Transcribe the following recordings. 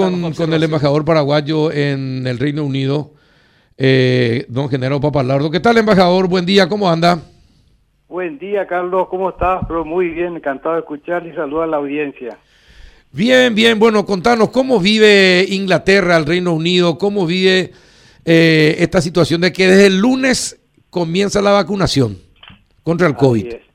con, con el embajador paraguayo en el Reino Unido, eh, don General Papalardo. ¿Qué tal, embajador? Buen día, ¿cómo anda? Buen día, Carlos, ¿cómo estás? Pero muy bien, encantado de escuchar y saludar a la audiencia. Bien, bien, bueno, contanos cómo vive Inglaterra, el Reino Unido, cómo vive eh, esta situación de que desde el lunes comienza la vacunación contra el COVID. Es.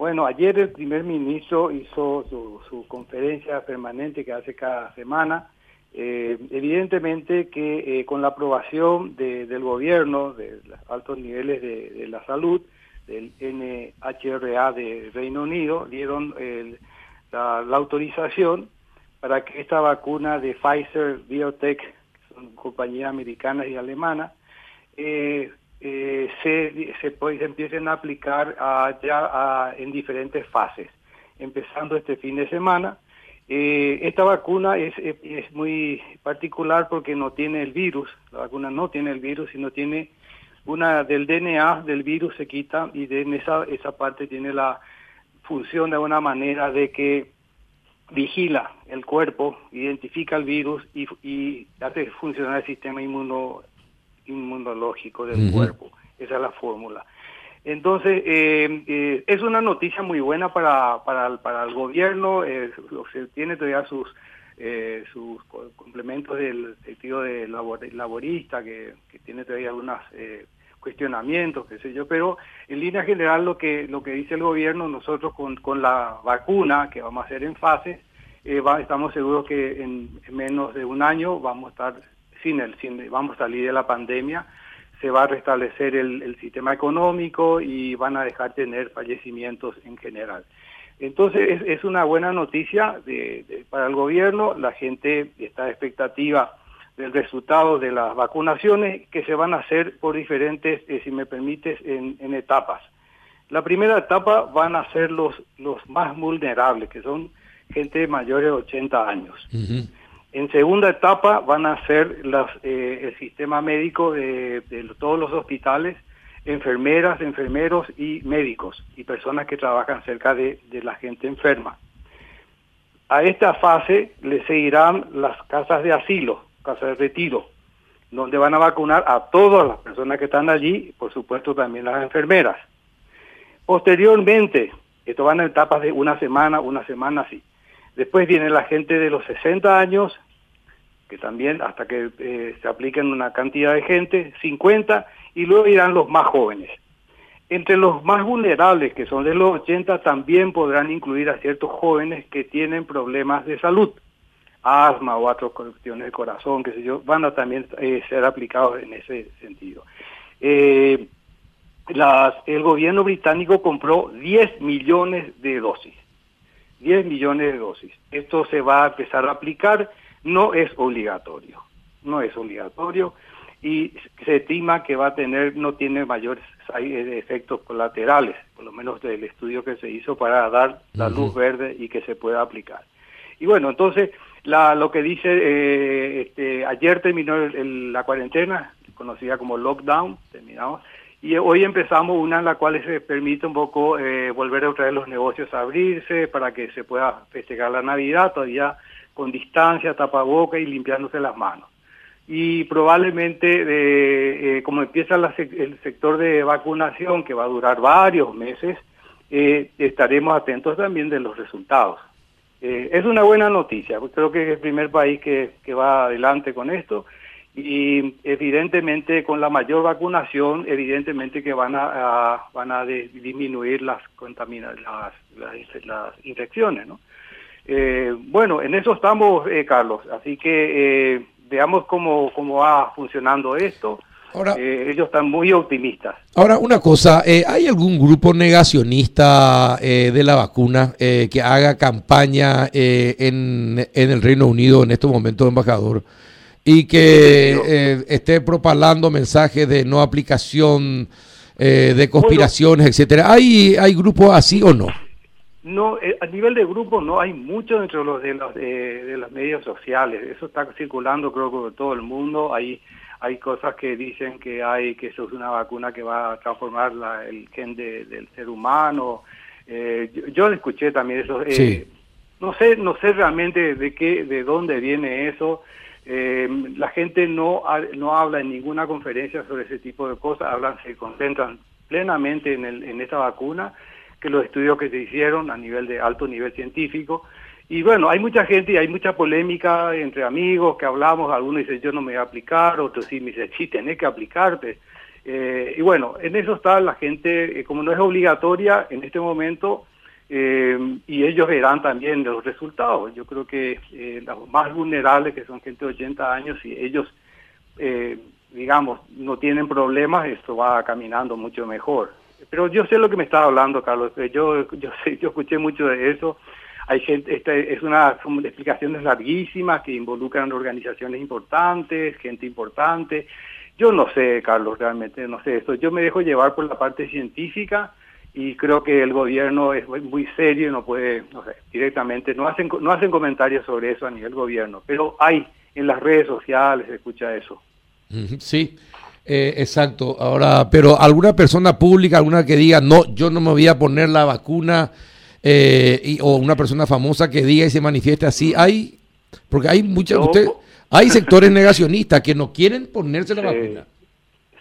Bueno, ayer el primer ministro hizo su, conferencia permanente que hace cada semana. Eh, evidentemente que eh, con la aprobación del gobierno, de los altos niveles de, la salud, del NHRA de Reino Unido, dieron la, autorización para que esta vacuna de Pfizer Biotech, que son compañías americanas y alemanas, eh, eh, se, se, pues, empiecen a aplicar ya en diferentes fases, empezando este fin de semana. Eh, esta vacuna es, es, muy particular porque no tiene el virus, la vacuna no tiene el virus, sino tiene una del DNA del virus se quita y de en esa, esa parte tiene la función de alguna manera de que vigila el cuerpo, identifica el virus y, y hace funcionar el sistema inmuno, inmunológico del cuerpo. Esa es la fórmula. Entonces, eh, eh, es una noticia muy buena para, para, para el gobierno, eh, se tiene todavía sus eh, sus complementos del sentido de laborista, que, que tiene todavía algunos cuestionamientos, qué sé yo, pero en línea general lo que, lo que dice el gobierno, nosotros con, con la vacuna que vamos a hacer en fase, estamos seguros que en menos de un año vamos a estar sin el, sin, vamos a salir de la pandemia, se va a restablecer el, sistema económico y van a dejar tener fallecimientos en general. Entonces es, una buena noticia para el gobierno, la gente está expectativa del resultado de las vacunaciones que se van a hacer por diferentes, eh, si me permites, en, etapas. La primera etapa van a ser los, los más vulnerables, que son gente mayor de 80 años. En segunda etapa van a ser eh, el sistema médico de, todos los hospitales, enfermeras, enfermeros y médicos y personas que trabajan cerca de, la gente enferma. A esta fase le seguirán las casas de asilo, casas de retiro, donde van a vacunar a todas las personas que están allí, por supuesto también las enfermeras. Posteriormente, esto van en etapas de una semana, una semana así. Después viene la gente de los 60 años, que también hasta que eh, se apliquen una cantidad de gente, 50, y luego irán los más jóvenes. Entre los más vulnerables, que son de los 80, también podrán incluir a ciertos jóvenes que tienen problemas de salud, asma o otras cuestiones de corazón, que sé yo, van a también eh, ser aplicados en ese sentido. Eh, el gobierno británico compró 10 millones de dosis. 10 millones de dosis. Esto se va a empezar a aplicar, no es obligatorio, no es obligatorio. Y se estima que va a tener, no tiene mayores efectos colaterales, por lo menos del estudio que se hizo para dar la luz verde y que se pueda aplicar. Y bueno, entonces la, lo que dice, eh, este, ayer terminó la cuarentena, conocida como lockdown, terminamos, y hoy empezamos una en la cual se permite un poco eh, volver a traer los negocios a abrirse para que se pueda festejar la Navidad todavía con distancia, tapaboca y limpiándose las manos. Y probablemente, eh, eh, como empieza el sector de vacunación, que va a durar varios meses, estaremos atentos también de los resultados. es una buena noticia, creo que es el primer país que, que va adelante con esto y evidentemente con la mayor vacunación evidentemente que van a, van a disminuir las las, las, infecciones no eh, bueno en eso estamos eh, Carlos así que eh, veamos cómo cómo va funcionando esto Ahora, ellos están muy optimistas. Ahora, una cosa, ¿hay algún grupo negacionista de la vacuna que haga campaña en, en el Reino Unido en estos momentos, embajador? Y que eh, esté propalando mensajes de no aplicación, eh, de conspiraciones, etcétera. ¿Hay, ¿Hay grupos así o no? No, eh, a nivel de grupo no hay mucho dentro de los de los, de, los medios sociales. Eso está circulando creo por todo el mundo. Hay hay cosas que dicen que hay que eso es una vacuna que va a transformar el gen del ser humano. yo, yo, escuché también eso. no sé, no sé realmente de qué, de dónde viene eso. Eh, la gente no, no habla en ninguna conferencia sobre ese tipo de cosas, hablan, se concentran plenamente en, el, en esta vacuna, que los estudios que se hicieron a nivel de alto nivel científico. Y bueno, hay mucha gente y hay mucha polémica entre amigos que hablamos, algunos dicen yo no me voy a aplicar, otros sí me dicen sí, tenés que aplicarte. Eh, y bueno, en eso está la gente, eh, como no es obligatoria en este momento, eh, y ellos verán también los resultados. Yo creo que eh, los más vulnerables, que son gente de 80 años, si ellos, eh, digamos, no tienen problemas, esto va caminando mucho mejor. Pero yo sé lo que me está hablando, Carlos. Yo, yo, sé, yo escuché mucho de eso. Hay gente, esta es una son explicaciones larguísimas que involucran organizaciones importantes, gente importante. Yo no sé, Carlos, realmente no sé esto. Yo me dejo llevar por la parte científica y creo que el gobierno es muy serio y no puede, no sé, directamente, no hacen, no hacen comentarios sobre eso a nivel gobierno, pero hay en las redes sociales, se escucha eso. Sí, eh, exacto. Ahora, pero alguna persona pública, alguna que diga, no, yo no me voy a poner la vacuna, eh, y, o una persona famosa que diga y se manifieste así, hay, porque hay muchas, usted, hay sectores negacionistas que no quieren ponerse la vacuna.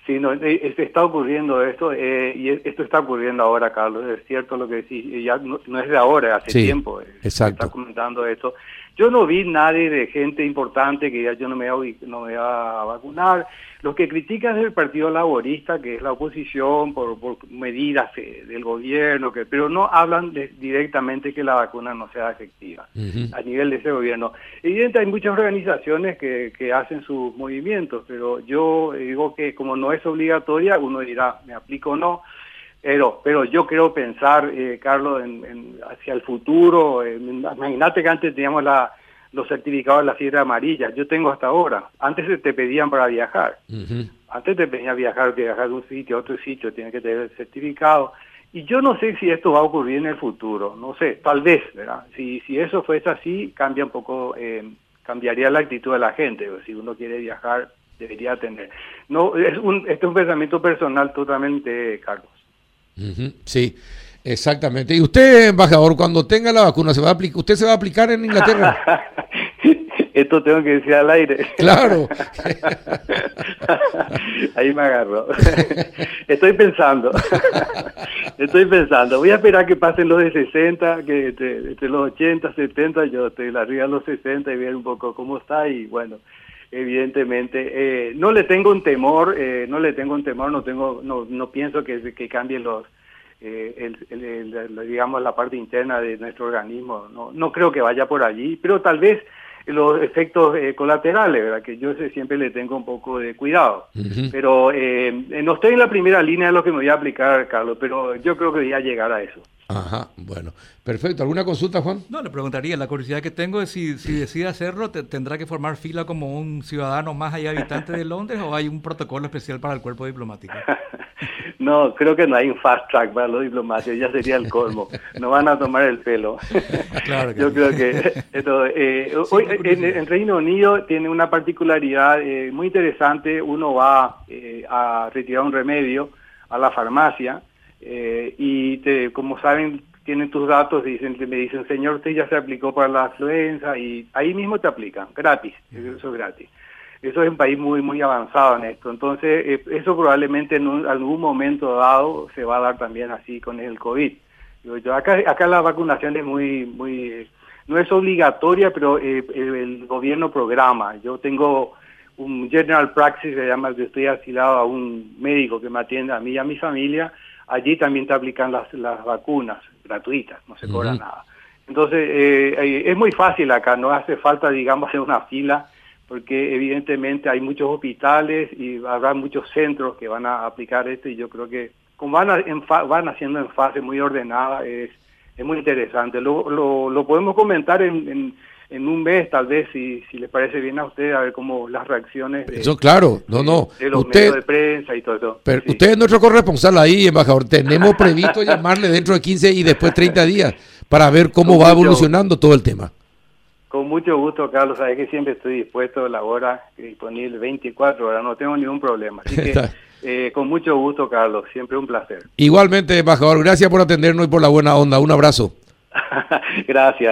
Sí, no, eh, está ocurriendo esto, eh, y esto está ocurriendo ahora, Carlos, es cierto lo que decís, ya no, es de ahora, hace tiempo, eh, exacto. está comentando esto. Yo no vi nadie de gente importante que ya yo no me voy, no me voy a vacunar. Los que critican es el Partido Laborista, que es la oposición por, medidas del gobierno, que, pero no hablan directamente que la vacuna no sea efectiva a nivel de ese gobierno. Evidentemente hay muchas organizaciones que, que hacen sus movimientos, pero yo digo que como no es obligatoria, uno dirá, me aplico o no. Pero, pero yo quiero pensar, eh, Carlos, en, hacia el futuro. imagínate que antes teníamos la, los certificados de la fiebre amarilla. Yo tengo hasta ahora. Antes te pedían para viajar. Antes te pedían viajar, que viajar de un sitio a otro sitio, tiene que tener el certificado. Y yo no sé si esto va a ocurrir en el futuro. No sé, tal vez, ¿verdad? Si, si eso fuese así, cambia un poco, eh, cambiaría la actitud de la gente. Si uno quiere viajar, debería tener. No, es un, este es un pensamiento personal totalmente, Carlos. Sí, exactamente. ¿Y usted, embajador, cuando tenga la vacuna, se va a aplicar, usted se va a aplicar en Inglaterra? Esto tengo que decir al aire. Claro. Ahí me agarro. Estoy pensando. Estoy pensando. Voy a esperar que pasen los de 60, que entre, los 80, 70, yo estoy arriba de los 60 y ver un poco cómo está y bueno, evidentemente. Eh, no le tengo un temor, eh, no le tengo un temor, no tengo, no, no pienso que, que cambien los, eh, el, digamos, la parte interna de nuestro organismo. No, no creo que vaya por allí, pero tal vez los efectos colaterales, ¿verdad? que yo siempre le tengo un poco de cuidado. Pero no estoy en la primera línea de lo que me voy a aplicar, Carlos, pero yo creo que voy a llegar a eso. Ajá, bueno, perfecto. ¿Alguna consulta, Juan? No, le preguntaría, la curiosidad que tengo es si, si decide hacerlo, ¿tendrá que formar fila como un ciudadano más allá habitante de Londres o hay un protocolo especial para el cuerpo diplomático? no, creo que no hay un fast track para los diplomáticos, ya sería el colmo. No van a tomar el pelo. claro Yo creo que esto, eh, hoy, en, Reino Unido tiene una particularidad eh, muy interesante. Uno va eh, a retirar un remedio a la farmacia eh, y te, como saben, tienen tus datos, dicen, me dicen, señor, usted ya se aplicó para la influenza y ahí mismo te aplican, gratis, eso es gratis. Eso es un país muy muy avanzado en esto. Entonces, eh, eso probablemente en algún momento dado se va a dar también así con el COVID. Yo, acá, acá la vacunación es muy, muy, no es obligatoria, pero eh, el, gobierno programa. Yo tengo un general practice, se llama, yo estoy asilado a un médico que me atiende a mí y a mi familia, allí también te aplican las, las vacunas gratuitas, no se cobra nada. Entonces, eh, es muy fácil acá, no hace falta, digamos, hacer una fila, porque evidentemente hay muchos hospitales y habrá muchos centros que van a aplicar esto y yo creo que como van, van haciendo en fase muy ordenada, es, es muy interesante. Lo, lo, lo podemos comentar en en un mes, tal vez, si, si les parece bien a usted, a ver cómo las reacciones. De, eso, claro, no, no. De los usted, medios de prensa y todo eso. Pero usted es nuestro corresponsal ahí, embajador. Tenemos previsto llamarle dentro de 15 y después 30 días para ver cómo va evolucionando todo el tema. Con mucho gusto, Carlos. Sabes que siempre estoy dispuesto a la hora disponible 24 horas, no tengo ningún problema. Así que. Eh, con mucho gusto, Carlos. Siempre un placer. Igualmente, embajador. Gracias por atendernos y por la buena onda. Un abrazo. Gracias.